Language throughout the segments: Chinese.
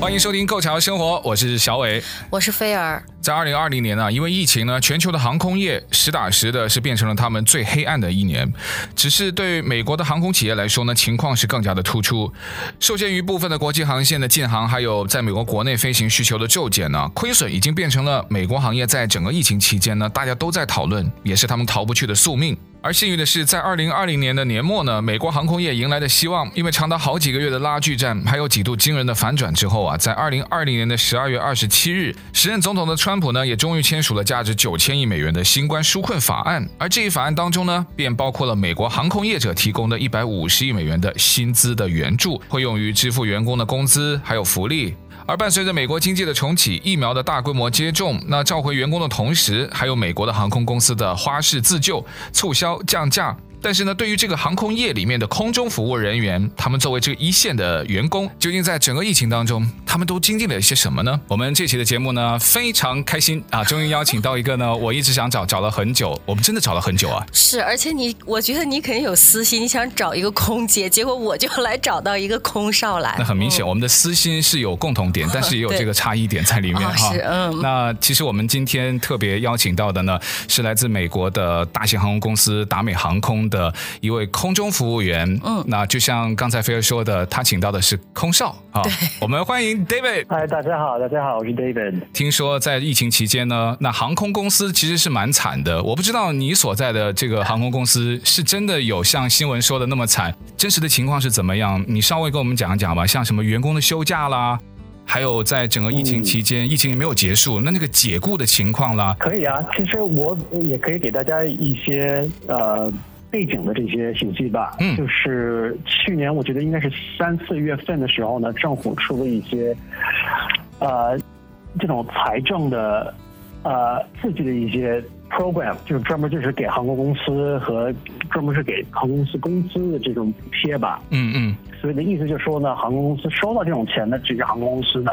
欢迎收听《购桥生活》，我是小伟，我是菲儿。在二零二零年呢，因为疫情呢，全球的航空业实打实的是变成了他们最黑暗的一年。只是对美国的航空企业来说呢，情况是更加的突出。受限于部分的国际航线的禁航，还有在美国国内飞行需求的骤减呢，亏损已经变成了美国行业在整个疫情期间呢，大家都在讨论，也是他们逃不去的宿命。而幸运的是，在二零二零年的年末呢，美国航空业迎来的希望，因为长达好几个月的拉锯战，还有几度惊人的反转之后啊，在二零二零年的十二月二十七日，时任总统的川川普呢，也终于签署了价值九千亿美元的新冠纾困法案。而这一法案当中呢，便包括了美国航空业者提供的一百五十亿美元的薪资的援助，会用于支付员工的工资还有福利。而伴随着美国经济的重启，疫苗的大规模接种，那召回员工的同时，还有美国的航空公司的花式自救、促销、降价。但是呢，对于这个航空业里面的空中服务人员，他们作为这个一线的员工，究竟在整个疫情当中，他们都经历了一些什么呢？我们这期的节目呢，非常开心啊，终于邀请到一个呢，我一直想找，找了很久，我们真的找了很久啊。是，而且你，我觉得你肯定有私心，你想找一个空姐，结果我就来找到一个空少来。那很明显，嗯、我们的私心是有共同点，但是也有这个差异点在里面哈。哦、是，嗯。那其实我们今天特别邀请到的呢，是来自美国的大型航空公司达美航空的一位空中服务员，嗯，那就像刚才菲儿说的，他请到的是空少啊。我们欢迎 David。嗨，大家好，大家好，我是 David。听说在疫情期间呢，那航空公司其实是蛮惨的。我不知道你所在的这个航空公司是真的有像新闻说的那么惨，真实的情况是怎么样？你稍微跟我们讲一讲吧。像什么员工的休假啦，还有在整个疫情期间，嗯、疫情也没有结束，那那个解雇的情况啦。可以啊，其实我也可以给大家一些呃。背景的这些信息吧，嗯，就是去年我觉得应该是三四月份的时候呢，政府出了一些，呃，这种财政的，呃，刺激的一些 program，就是专门就是给航空公司和专门是给航空公司工资的这种补贴吧，嗯嗯，所以的意思就是说呢，航空公司收到这种钱的这些航空公司呢，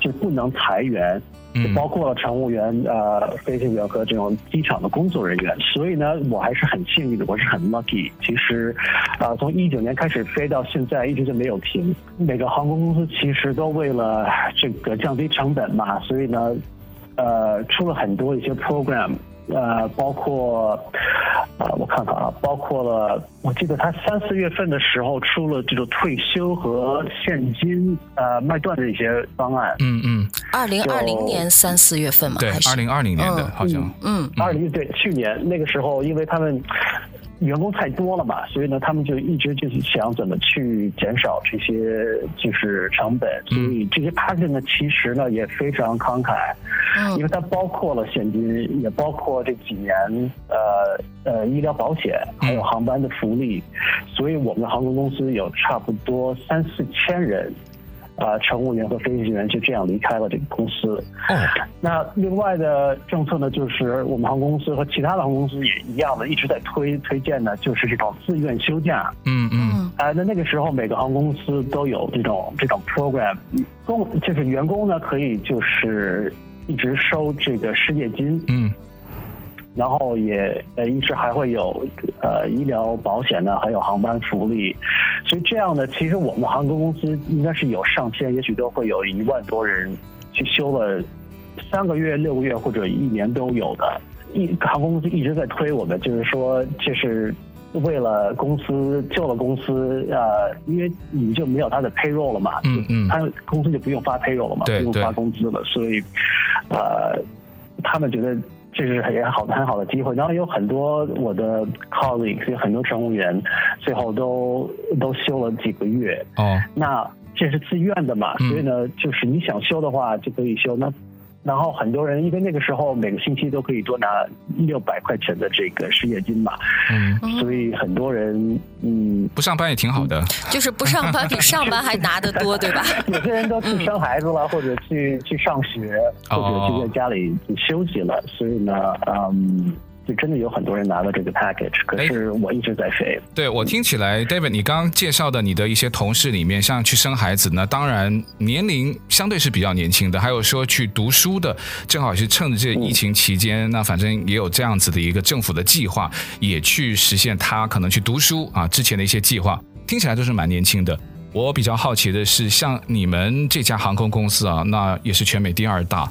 就不能裁员。就包括了乘务员、呃，飞行员和这种机场的工作人员，所以呢，我还是很幸运的，我是很 lucky。其实，啊、呃，从一九年开始飞到现在，一直就没有停。每个航空公司其实都为了这个降低成本嘛，所以呢，呃，出了很多一些 program，呃，包括。啊，我看看啊，包括了，我记得他三四月份的时候出了这个退休和现金呃卖断的一些方案。嗯嗯。二零二零年三四月份嘛，对，二零二零年的、嗯、好像。嗯。二零对去年那个时候，因为他们员工太多了嘛，所以呢，他们就一直就是想怎么去减少这些就是成本，所以这些 package 呢，其实呢也非常慷慨。因为它包括了现金，也包括这几年呃呃医疗保险，还有航班的福利，所以我们的航空公司有差不多三四千人，啊、呃，乘务员和飞行员就这样离开了这个公司。嗯，那另外的政策呢，就是我们航空公司和其他的航空公司也一样的，一直在推推荐呢，就是这种自愿休假。嗯嗯。啊、呃，那那个时候每个航空公司都有这种这种 program，工就是员工呢可以就是。一直收这个失业金，嗯，然后也呃一直还会有呃医疗保险呢，还有航班福利，所以这样呢，其实我们航空公司应该是有上千，也许都会有一万多人去休了三个月、六个月或者一年都有的。一航空公司一直在推我们，就是说这是为了公司救了公司，呃，因为你就没有他的 payroll 了嘛，嗯嗯，他公司就不用发 payroll 了嘛，对不用发工资了，所以。呃，他们觉得这是很好的很好的机会，然后有很多我的 colleagues，有很多乘务员，最后都都休了几个月。哦，那这是自愿的嘛，所以呢，就是你想休的话就可以休。那然后很多人因为那个时候每个星期都可以多拿六百块钱的这个失业金嘛，嗯，所以很多人嗯不上班也挺好的，就是不上班比上班还拿得多，对吧？有些人都去生孩子了，或者去去上学，或者就在家里休息了，所以呢，嗯。就真的有很多人拿了这个 package，可是我一直在飞。对，我听起来，David，你刚刚介绍的你的一些同事里面，像去生孩子呢，当然年龄相对是比较年轻的，还有说去读书的，正好是趁着这疫情期间，嗯、那反正也有这样子的一个政府的计划，也去实现他可能去读书啊之前的一些计划，听起来都是蛮年轻的。我比较好奇的是，像你们这家航空公司啊，那也是全美第二大。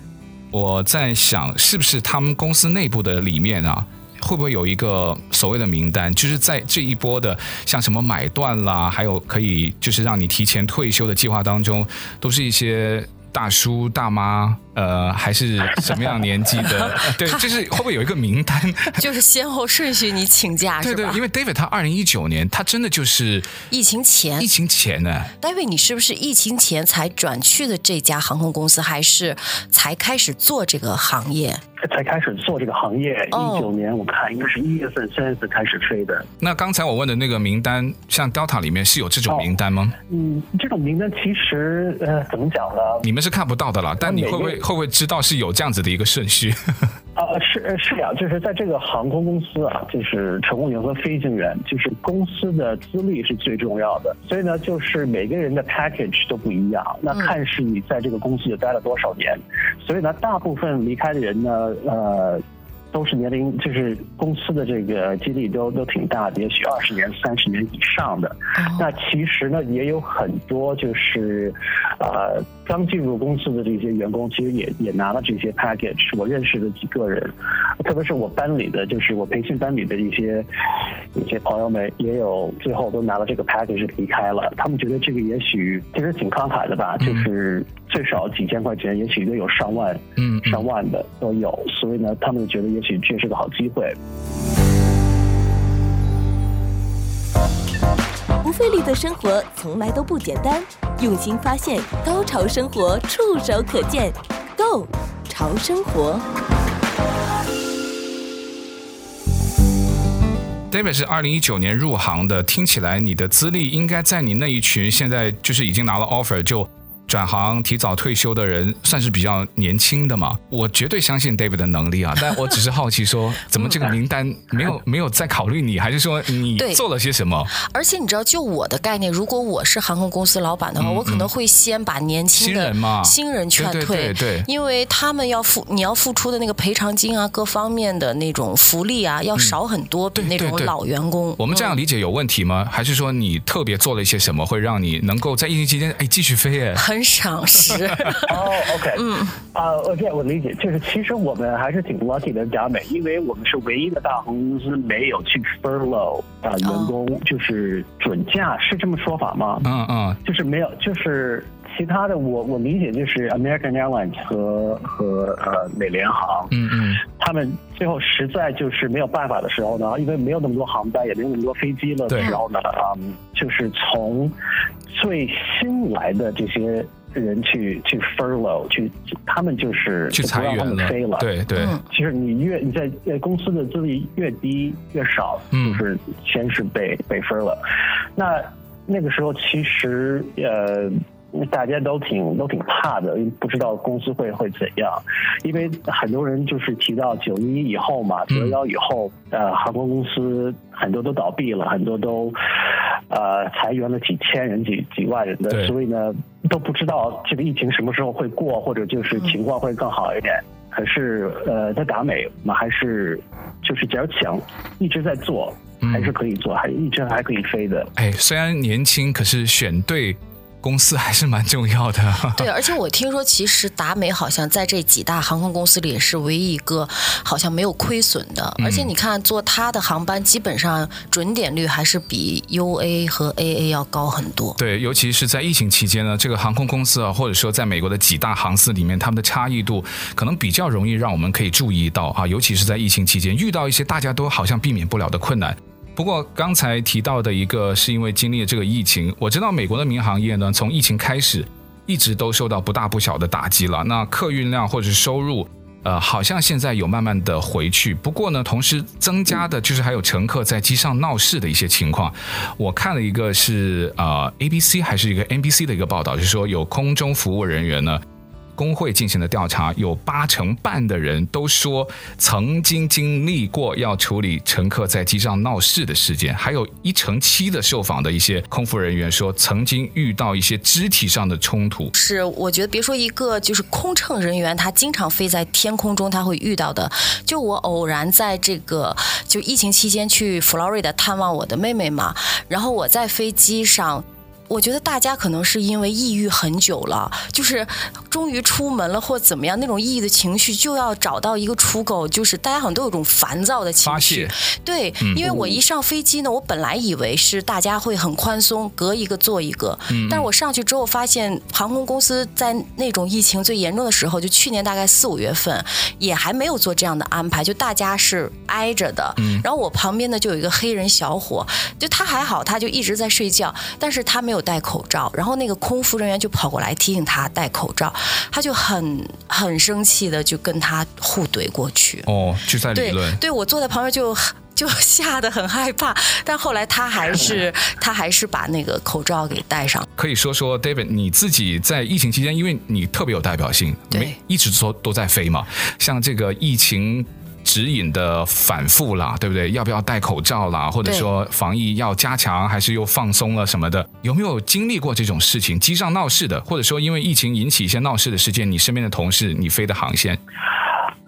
我在想，是不是他们公司内部的里面啊，会不会有一个所谓的名单，就是在这一波的像什么买断啦，还有可以就是让你提前退休的计划当中，都是一些。大叔大妈，呃，还是什么样年纪的？对，就是会不会有一个名单？就是先后顺序，你请假是吧？对对，因为 David 他二零一九年，他真的就是疫情前，疫情前呢。David，你是不是疫情前才转去的这家航空公司，还是才开始做这个行业？才开始做这个行业，一九年我看应该是一月份、三月份开始飞的。那刚才我问的那个名单，像 Delta 里面是有这种名单吗？嗯，这种名单其实呃，怎么讲呢？你们是看不到的啦，但你会不会会不会知道是有这样子的一个顺序？呃，是是呀，就是在这个航空公司啊，就是乘务员和飞行员，就是公司的资历是最重要的。所以呢，就是每个人的 package 都不一样。那看是你在这个公司就待了多少年。所以呢，大部分离开的人呢。呃，都是年龄，就是公司的这个经历都都挺大的，也许二十年、三十年以上的。那其实呢，也有很多就是，呃。刚进入公司的这些员工，其实也也拿了这些 package。我认识的几个人，特别是我班里的，就是我培训班里的一些一些朋友们，也有最后都拿了这个 package 离开了。他们觉得这个也许其实挺慷慨的吧，嗯、就是最少几千块钱，也许都有上万，嗯，上万的都有。所以呢，他们觉得也许这是个好机会。不费力的生活从来都不简单，用心发现，高潮生活触手可见 Go 潮生活。David 是二零一九年入行的，听起来你的资历应该在你那一群现在就是已经拿了 offer 就。转行提早退休的人算是比较年轻的嘛？我绝对相信 David 的能力啊，但我只是好奇说，怎么这个名单没有没有在考虑你，还是说你做了些什么？而且你知道，就我的概念，如果我是航空公司老板的话，我可能会先把年轻的新人嘛新人劝退，对对对，因为他们要付你要付出的那个赔偿金啊，各方面的那种福利啊，要少很多，比那种老员工。我们这样理解有问题吗？还是说你特别做了一些什么，会让你能够在疫情期间哎继续飞？哎，很。赏识哦，OK，嗯啊，我这样我理解，就是其实我们还是挺 lucky 的，佳美，因为我们是唯一的大航空公司没有去 furlough 啊、呃、员工，就是准假，是这么说法吗？嗯嗯，就是没有，就是其他的我我理解就是 American Airlines 和和呃美联航，嗯嗯，他们最后实在就是没有办法的时候呢，因为没有那么多航班，也没有那么多飞机了的时候呢，嗯，就是从最新来的这些。人去去 furlough 去，他们就是去裁员了，飞了。对对，其实你越你在公司的资历越低越少，就是先是被被 furlough。那那个时候其实呃。大家都挺都挺怕的，因为不知道公司会会怎样，因为很多人就是提到九一以后嘛，九幺以后，呃，航空公司很多都倒闭了，很多都呃裁员了几千人、几几万人的，所以呢都不知道这个疫情什么时候会过，或者就是情况会更好一点。可是呃，在达美我们还是就是只要想一直在做，还是可以做，还一直还可以飞的。哎，虽然年轻，可是选对。公司还是蛮重要的。对，而且我听说，其实达美好像在这几大航空公司里也是唯一一个好像没有亏损的。而且你看，坐它的航班基本上准点率还是比 UA 和 AA 要高很多。对，尤其是在疫情期间呢，这个航空公司啊，或者说在美国的几大航司里面，他们的差异度可能比较容易让我们可以注意到啊。尤其是在疫情期间，遇到一些大家都好像避免不了的困难。不过刚才提到的一个是因为经历了这个疫情，我知道美国的民航业呢，从疫情开始一直都受到不大不小的打击了。那客运量或者是收入。呃，好像现在有慢慢的回去，不过呢，同时增加的就是还有乘客在机上闹事的一些情况。我看了一个是呃 ABC 还是一个 NBC 的一个报道，就是说有空中服务人员呢。工会进行的调查，有八成半的人都说曾经经历过要处理乘客在机上闹事的事件，还有一成七的受访的一些空服人员说曾经遇到一些肢体上的冲突。是，我觉得别说一个就是空乘人员，他经常飞在天空中，他会遇到的。就我偶然在这个就疫情期间去佛罗里达探望我的妹妹嘛，然后我在飞机上。我觉得大家可能是因为抑郁很久了，就是终于出门了或怎么样，那种抑郁的情绪就要找到一个出口，就是大家好像都有种烦躁的情绪。对，因为我一上飞机呢，我本来以为是大家会很宽松，隔一个坐一个，但是我上去之后发现，航空公司在那种疫情最严重的时候，就去年大概四五月份，也还没有做这样的安排，就大家是挨着的。然后我旁边呢就有一个黑人小伙，就他还好，他就一直在睡觉，但是他没有。有戴口罩，然后那个空服人员就跑过来提醒他戴口罩，他就很很生气的就跟他互怼过去。哦，就在理论。对，对我坐在旁边就就 吓得很害怕，但后来他还是他还是把那个口罩给戴上。可以说说 David，你自己在疫情期间，因为你特别有代表性，对，一直说都在飞嘛，像这个疫情。指引的反复啦，对不对？要不要戴口罩啦？或者说防疫要加强，还是又放松了什么的？有没有经历过这种事情？机上闹事的，或者说因为疫情引起一些闹事的事件，你身边的同事，你飞的航线？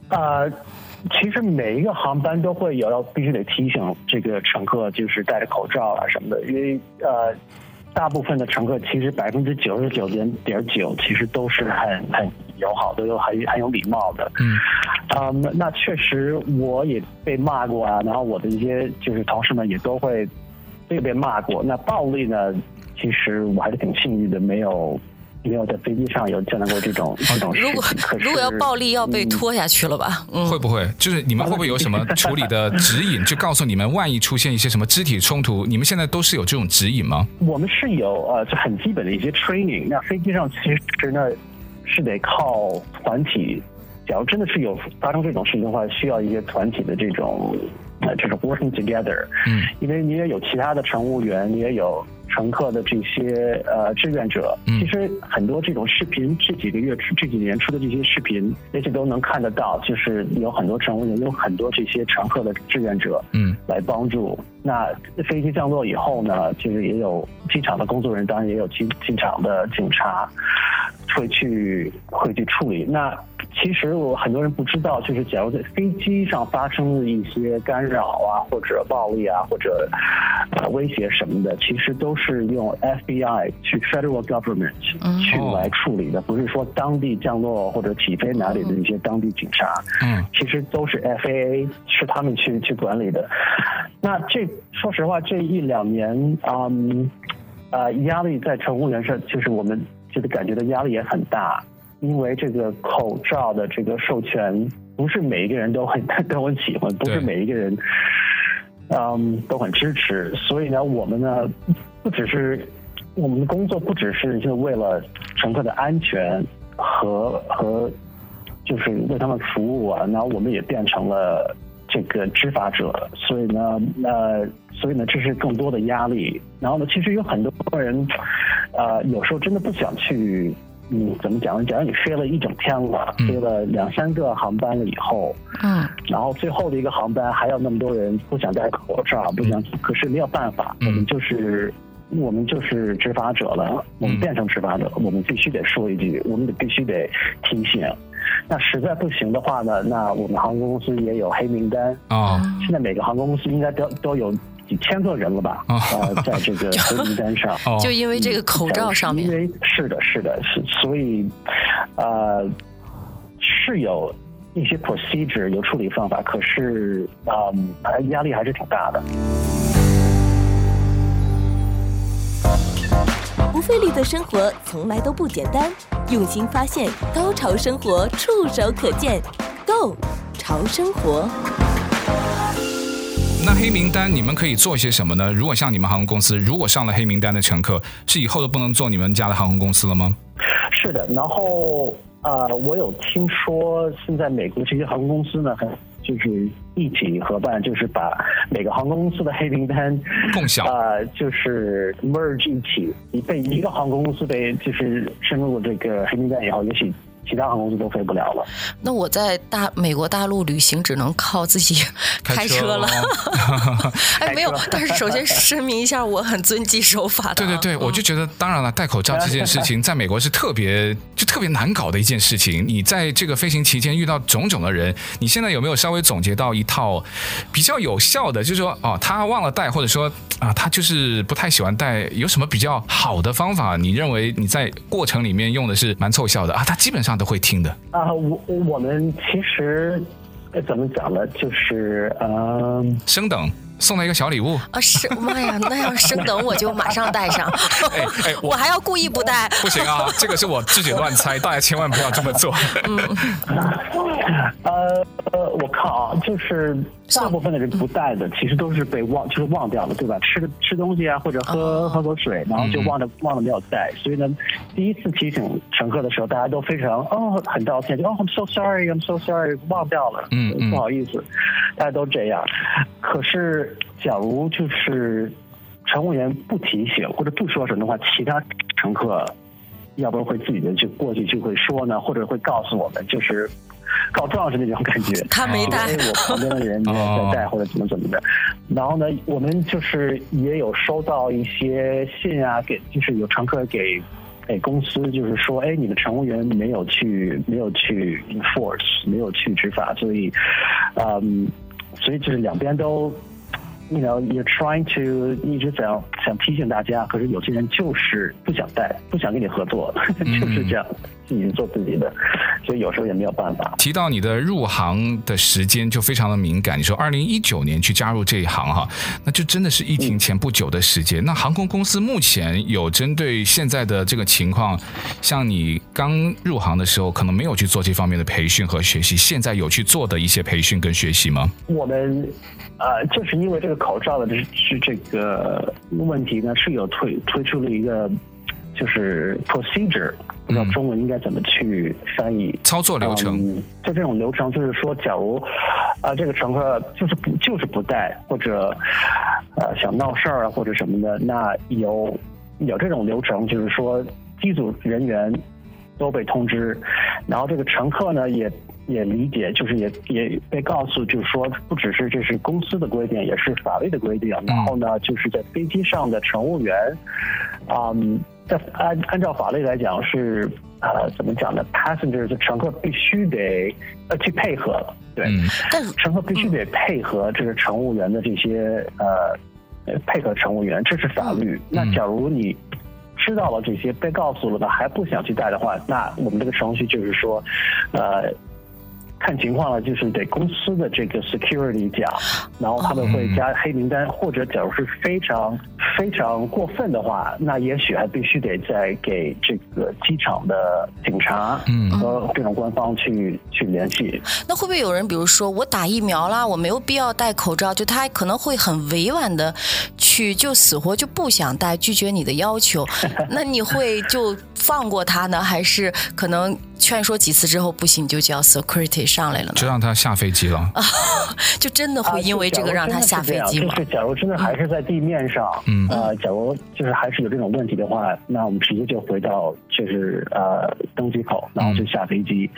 呃，其实每一个航班都会有要必须得提醒这个乘客，就是戴着口罩啊什么的，因为呃。大部分的乘客其实百分之九十九点点九，其实都是很很友好，都有很很有礼貌的。嗯，啊、um，那确实我也被骂过啊，然后我的一些就是同事们也都会被被骂过。那暴力呢，其实我还是挺幸运的，没有。没有在飞机上有见到过这种这种事情。如果如果要暴力，要被拖下去了吧？嗯，会不会？就是你们会不会有什么 处理的指引，就告诉你们，万一出现一些什么肢体冲突，你们现在都是有这种指引吗？我们是有呃，就很基本的一些 training。那飞机上其实呢是得靠团体，假如真的是有发生这种事情的话，需要一些团体的这种呃这种 working together。嗯，因为你也有其他的乘务员，你也有。乘客的这些呃志愿者，其实很多这种视频，这几个月这几年出的这些视频，那些都能看得到，就是有很多乘务员，有很多这些乘客的志愿者，嗯，来帮助。那飞机降落以后呢，就是也有机场的工作人员，当然也有机机场的警察会去会去处理。那其实我很多人不知道，就是假如在飞机上发生了一些干扰啊，或者暴力啊，或者呃威胁什么的，其实都是用 FBI 去 Federal Government 去来处理的，不是说当地降落或者起飞哪里的一些当地警察。嗯，其实都是 FAA 是他们去去管理的。那这说实话，这一两年，嗯，呃，压力在乘务员上，就是我们就是感觉的压力也很大。因为这个口罩的这个授权，不是每一个人都很 都很喜欢，不是每一个人，嗯，都很支持。所以呢，我们呢，不只是我们的工作，不只是就为了乘客的安全和和，就是为他们服务啊。然后我们也变成了这个执法者。所以呢，呃，所以呢，这是更多的压力。然后呢，其实有很多人，呃，有时候真的不想去。嗯，怎么讲呢？假如你飞了一整天了，飞了两三个航班了以后，嗯，然后最后的一个航班还有那么多人不想戴口罩，不想，可是没有办法，我们就是我们就是执法者了，我们变成执法者，我们必须得说一句，我们得必须得提醒。那实在不行的话呢，那我们航空公司也有黑名单啊。现在每个航空公司应该都都有。几千个人了吧？啊、呃，在这个 黑名单上，就因为这个口罩上面，因为是的，是的，是，所以，呃，是有一些 procedure 有处理方法，可是，嗯、呃，压力还是挺大的。不费力的生活从来都不简单，用心发现，高潮生活触手可见，Go 潮生活。那黑名单你们可以做些什么呢？如果像你们航空公司，如果上了黑名单的乘客，是以后都不能坐你们家的航空公司了吗？是的，然后呃，我有听说现在美国这些航空公司呢，很就是一起合办，就是把每个航空公司的黑名单共享，呃，就是 merge 一起，你被一个航空公司被就是深入这个黑名单以后，也许。其他航空公司都飞不了了。那我在大美国大陆旅行只能靠自己 开车了。哎，没有，但是首先声明一下，我很遵纪守法的。对对对，嗯、我就觉得，当然了，戴口罩这件事情在美国是特别就特别难搞的一件事情。你在这个飞行期间遇到种种的人，你现在有没有稍微总结到一套比较有效的？就是说，哦，他忘了戴，或者说啊，他就是不太喜欢戴，有什么比较好的方法？你认为你在过程里面用的是蛮凑效的啊？他基本上。都会听的啊，我我们其实怎么讲呢？就是嗯，呃、升等送了一个小礼物啊，是妈呀，那要升等我就马上带上，哎哎，我，我还要故意不带，不行啊，这个是我自己乱猜，大家千万不要这么做。嗯，呃呃，我靠啊，就是。大部分的人不带的，其实都是被忘，就是忘掉了，对吧？吃吃东西啊，或者喝喝口水，然后就忘了忘了没有带。所以呢，第一次提醒乘客的时候，大家都非常哦很道歉，就哦 I'm so sorry, I'm so sorry，忘掉了，嗯，不好意思，大家都这样。可是，假如就是乘务员不提醒或者不说什么的话，其他乘客要不然会自己的就过去就会说呢，或者会告诉我们，就是。告状是那种感觉，他没带，因为我旁边的人在带或者怎么怎么的。然后呢，我们就是也有收到一些信啊，给就是有乘客给给公司，就是说，哎，你的乘务员没有去没有去 enforce，没有去执法，所以，嗯，所以就是两边都，you know you're trying to 一直想想提醒大家，可是有些人就是不想带，不想跟你合作，就是这样。自己做自己的，所以有时候也没有办法。提到你的入行的时间就非常的敏感，你说二零一九年去加入这一行哈，那就真的是疫情前不久的时间。嗯、那航空公司目前有针对现在的这个情况，像你刚入行的时候可能没有去做这方面的培训和学习，现在有去做的一些培训跟学习吗？我们呃，就是因为这个口罩的是这个问题呢，是有推推出了一个就是 procedure。不知道中文应该怎么去翻译？操作流程。嗯，就这种流程，就是说，假如啊，这个乘客就是不就是不带，或者呃想闹事儿啊，或者什么的，那有有这种流程，就是说机组人员都被通知，然后这个乘客呢也也理解，就是也也被告诉，就是说不只是这是公司的规定，也是法律的规定。然后呢，就是在飞机上的乘务员，嗯。在按按照法律来讲是呃怎么讲呢？Passengers 乘客必须得呃去配合，对，但是乘客必须得配合这个乘务员的这些呃配合乘务员，这是法律。那假如你知道了这些，被告诉了，那还不想去带的话，那我们这个程序就是说，呃。看情况了，就是得公司的这个 security 讲，然后他们会加黑名单，或者假如是非常非常过分的话，那也许还必须得再给这个机场的警察和这种官方去去联系。那会不会有人，比如说我打疫苗啦，我没有必要戴口罩，就他可能会很委婉的去就死活就不想戴，拒绝你的要求，那你会就放过他呢，还是可能？劝说几次之后不行，就叫 security 上来了，就让他下飞机了。就真的会因为这个让他下飞机吗？就是假如真的还是在地面上，嗯，呃，假如就是还是有这种问题的话，那我们直接就回到就是呃登机口，然后就下飞机。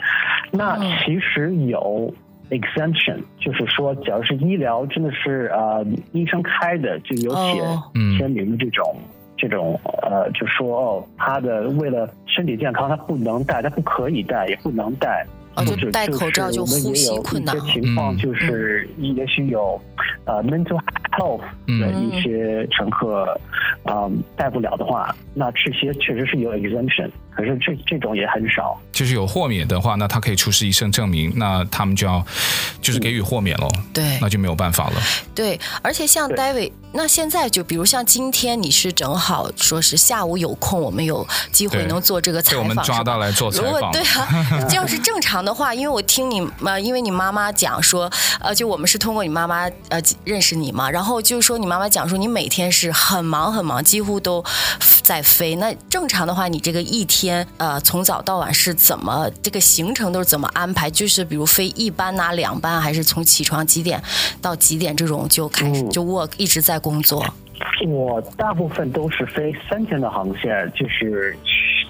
嗯、那其实有 exemption，就是说，假如是医疗真的是呃医生开的，就有写签名的这种。哦这种呃，就说哦，他的为了身体健康，他不能戴，他不可以戴，也不能戴。哦，就戴口罩就呼吸困难。我们也有一些情况，就是也许有呃 mental health 的一些乘客，嗯，带不了的话，那这些确实是有 exemption。可是这这种也很少，就是有豁免的话，那他可以出示医生证明，那他们就要就是给予豁免喽。对、嗯，那就没有办法了。对，而且像 David，那现在就比如像今天你是正好说是下午有空，我们有机会能做这个采访，被我们抓到来做采访。如果对啊，这要是正常的话，因为我听你呃，因为你妈妈讲说，呃，就我们是通过你妈妈呃认识你嘛，然后就是说你妈妈讲说你每天是很忙很忙，几乎都。在飞。那正常的话，你这个一天呃从早到晚是怎么这个行程都是怎么安排？就是比如飞一班啊、两班，还是从起床几点到几点这种就开始就 work 一直在工作？我大部分都是飞三天的航线，就是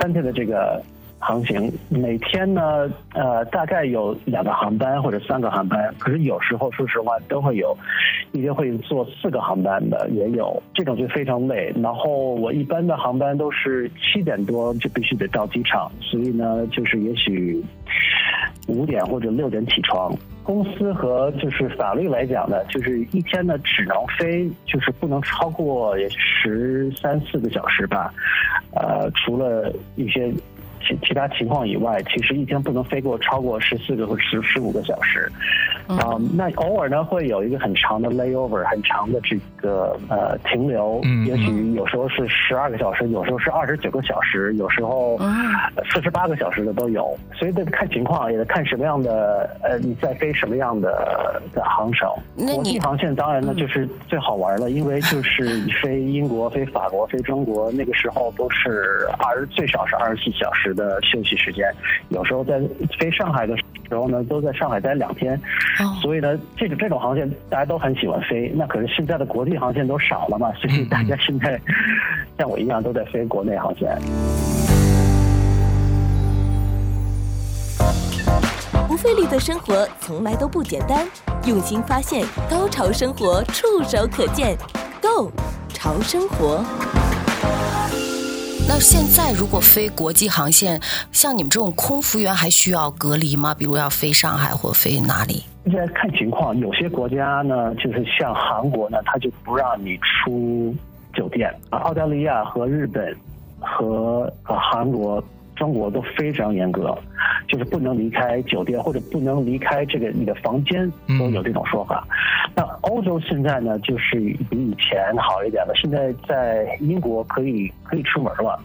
三天的这个。航行每天呢，呃，大概有两个航班或者三个航班，可是有时候说实话都会有，一天会坐四个航班的也有，这种就非常累。然后我一般的航班都是七点多就必须得到机场，所以呢，就是也许五点或者六点起床。公司和就是法律来讲呢，就是一天呢只能飞，就是不能超过十三四个小时吧，呃，除了一些。其其他情况以外，其实一天不能飞过超过十四个或十十五个小时。啊、嗯，那偶尔呢会有一个很长的 layover，很长的这个呃停留，嗯，也许有时候是十二个小时，有时候是二十九个小时，有时候四十八个小时的都有。所以得看情况，也得看什么样的呃你在飞什么样的的航程。国际航线当然呢就是最好玩了，因为就是飞英国、飞法国、飞中国，那个时候都是二十最少是二十四小时的休息时间，有时候在飞上海的时候呢，都在上海待两天。所以呢，这种这种航线大家都很喜欢飞。那可是现在的国际航线都少了嘛，所以大家现在像我一样都在飞国内航线。不费力的生活从来都不简单，用心发现，高潮生活触手可见，Go 潮生活。那现在如果飞国际航线，像你们这种空服员还需要隔离吗？比如要飞上海或飞哪里？现在看情况，有些国家呢，就是像韩国呢，他就不让你出酒店。澳大利亚和日本和呃韩国、中国都非常严格。就是不能离开酒店，或者不能离开这个你的房间，都有这种说法。嗯、那欧洲现在呢，就是比以前好一点了。现在在英国可以可以出门了，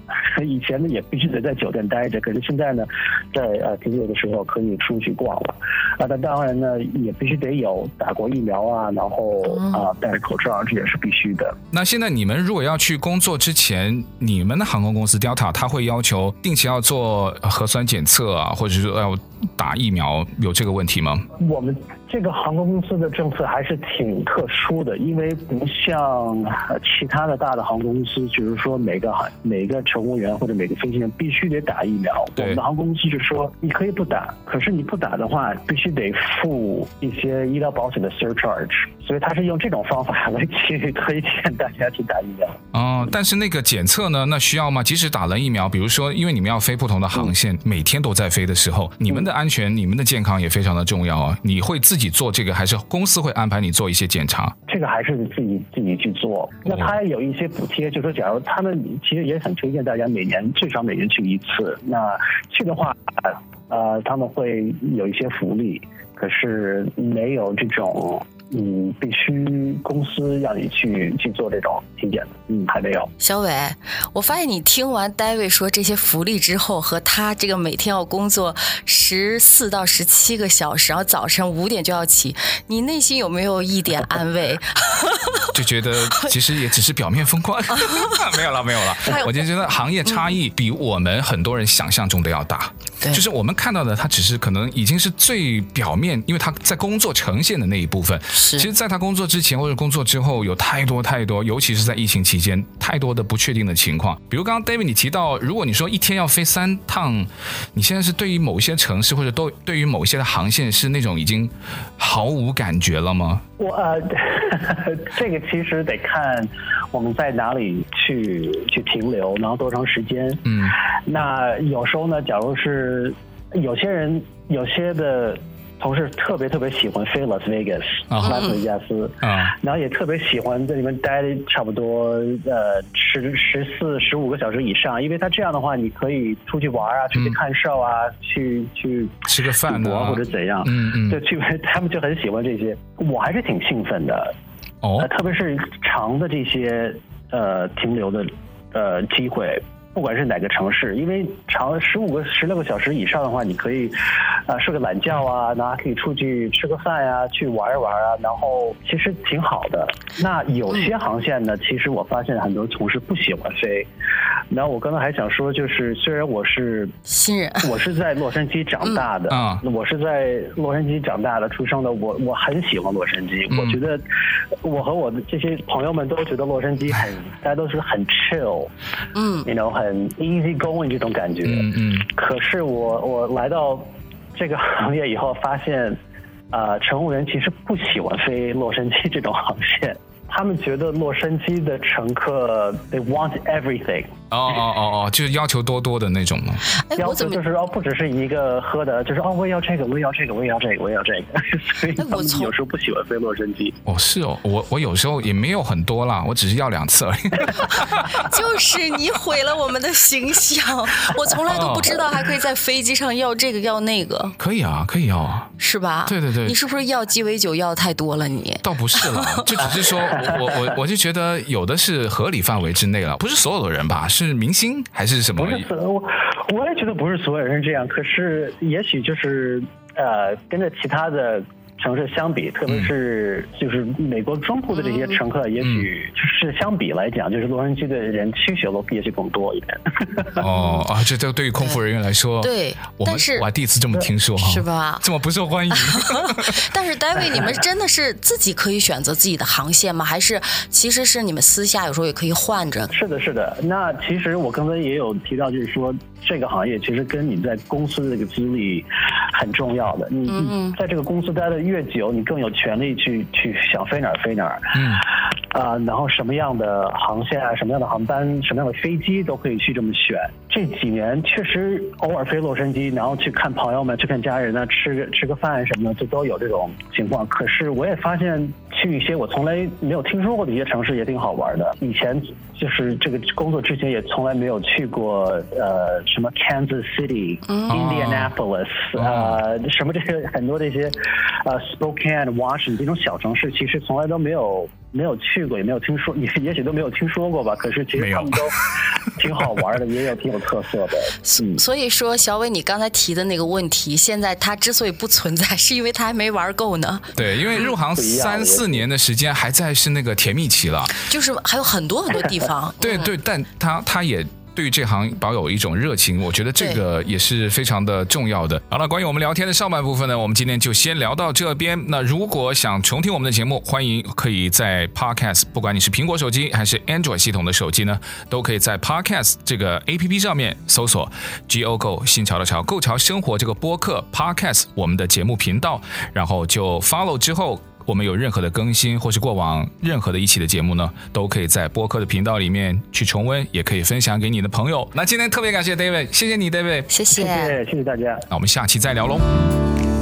以前呢也必须得在酒店待着，可是现在呢，在呃停留的时候可以出去逛了。啊，那当然呢，也必须得有打过疫苗啊，然后啊戴着口罩，这也是必须的。那现在你们如果要去工作之前，你们的航空公司 Delta 他会要求定期要做核酸检测啊，或者说要打疫苗，有这个问题吗？我们这个航空公司的政策还是挺特殊的，因为不像其他的大的航空公司，就是说每个航每个乘务员或者每个飞行员必须得打疫苗。我们的航空公司就是说你可以不打，可是你不打的话，必须得付一些医疗保险的 surcharge，所以他是用这种方法来去推荐大家去打疫苗。哦，但是那个检测呢？那需要吗？即使打了疫苗，比如说因为你们要飞不同的航线，嗯、每天都在飞的时候，你们的安全、嗯、你们的健康也非常的重要啊！你会自己你做这个，还是公司会安排你做一些检查？这个还是自己自己去做。那他有一些补贴，就是说假如他们其实也很推荐大家每年最少每年去一次。那去的话，呃，他们会有一些福利，可是没有这种。嗯，必须公司让你去去做这种体检的，嗯，还没有。小伟，我发现你听完 David 说这些福利之后，和他这个每天要工作十四到十七个小时，然后早晨五点就要起，你内心有没有一点安慰？就觉得其实也只是表面风光，没有了，没有了。我就觉得行业差异比我们很多人想象中的要大。对，就是我们看到的，他只是可能已经是最表面，因为他在工作呈现的那一部分。是，其实，在他工作之前或者工作之后，有太多太多，尤其是在疫情期间，太多的不确定的情况。比如刚刚 David 你提到，如果你说一天要飞三趟，你现在是对于某些城市或者都对于某些的航线是那种已经毫无感觉了吗？我呃，这个其实得看我们在哪里去去停留，然后多长时间。嗯，那有时候呢，假如是有些人有些的。同事特别特别喜欢飞拉斯维加斯，拉斯维加斯，啊，然后也特别喜欢在里面待差不多呃十十四十五个小时以上，因为他这样的话，你可以出去玩啊，出去看 show 啊，嗯、去去吃个饭啊，或者怎样，嗯嗯，就去 他们就很喜欢这些，我还是挺兴奋的，哦，呃、特别是长的这些呃停留的呃机会。不管是哪个城市，因为长十五个、十六个小时以上的话，你可以，啊睡个懒觉啊，然后还可以出去吃个饭啊，去玩一玩啊，然后其实挺好的。那有些航线呢，其实我发现很多同事不喜欢飞。然后我刚刚还想说，就是虽然我是新人，我是在洛杉矶长大的，啊、嗯，我是在洛杉矶长大的、出生的，我我很喜欢洛杉矶。嗯、我觉得我和我的这些朋友们都觉得洛杉矶很，大家都是很 chill，嗯，you know，很 easy going 这种感觉。嗯嗯。可是我我来到这个行业以后，发现啊、呃，乘务员其实不喜欢飞洛杉矶这种航线。他们觉得洛杉矶的乘客，they want everything。哦哦哦哦，就是要求多多的那种吗？要求就是哦，不只是一个喝的，就是哦，我也要这个，我也要这个，我也要这个，我也要这个。所以有时候不喜欢飞洛杉矶。哦，是哦，我我有时候也没有很多啦，我只是要两次而已。就是你毁了我们的形象，我从来都不知道还可以在飞机上要这个要那个。可以啊，可以要啊，是吧？对对对，你是不是要鸡尾酒要太多了？你倒不是了，就只是说我我我就觉得有的是合理范围之内了，不是所有的人吧？是是明星。还是什么？不是，我我也觉得不是所有人这样。可是，也许就是呃，跟着其他的。城市相比，特别是就是美国中部的这些乘客，也许就是相比来讲，就是洛杉矶的人需求也许更多一点。哦啊，这这对于空服人员来说，对，我们但是我还第一次这么听说哈，是吧？这么不受欢迎。但是，David，你们真的是自己可以选择自己的航线吗？还是其实是你们私下有时候也可以换着？是的，是的。那其实我刚才也有提到，就是说这个行业其实跟你在公司的这个资历很重要的。你嗯，在这个公司待的越久，你更有权利去去想飞哪儿飞哪儿，嗯，啊、呃，然后什么样的航线啊，什么样的航班，什么样的飞机都可以去这么选。这几年确实偶尔飞洛杉矶，然后去看朋友们，去看家人呢，吃个吃个饭什么的，就都有这种情况。可是我也发现去一些我从来没有听说过的一些城市也挺好玩的。以前就是这个工作之前也从来没有去过，呃，什么 Kansas City、嗯、Indianapolis，呃，什么这些很多这些，呃，Spokane、Washington 这种小城市，其实从来都没有没有去过，也没有听说，也也许都没有听说过吧。可是其实他们都挺好玩的，也有挺有特色的。嗯，所以说小伟，你刚才提的那个问题，现在它之所以不存在，是因为他还没玩够呢。对，因为入行三四年的时间，还在是那个甜蜜期了，就是还有很多很多地方。对对，但他他也对于这行保有一种热情，我觉得这个也是非常的重要的。好了，关于我们聊天的上半部分呢，我们今天就先聊到这边。那如果想重听我们的节目，欢迎可以在 Podcast，不管你是苹果手机还是 Android 系统的手机呢，都可以在 Podcast 这个 APP 上面搜索 Go Go 新潮的潮，Go 潮生活这个播客 Podcast 我们的节目频道，然后就 Follow 之后。我们有任何的更新，或是过往任何的一期的节目呢，都可以在播客的频道里面去重温，也可以分享给你的朋友。那今天特别感谢 David，谢谢你，David，谢谢，谢谢，大家。那我们下期再聊喽。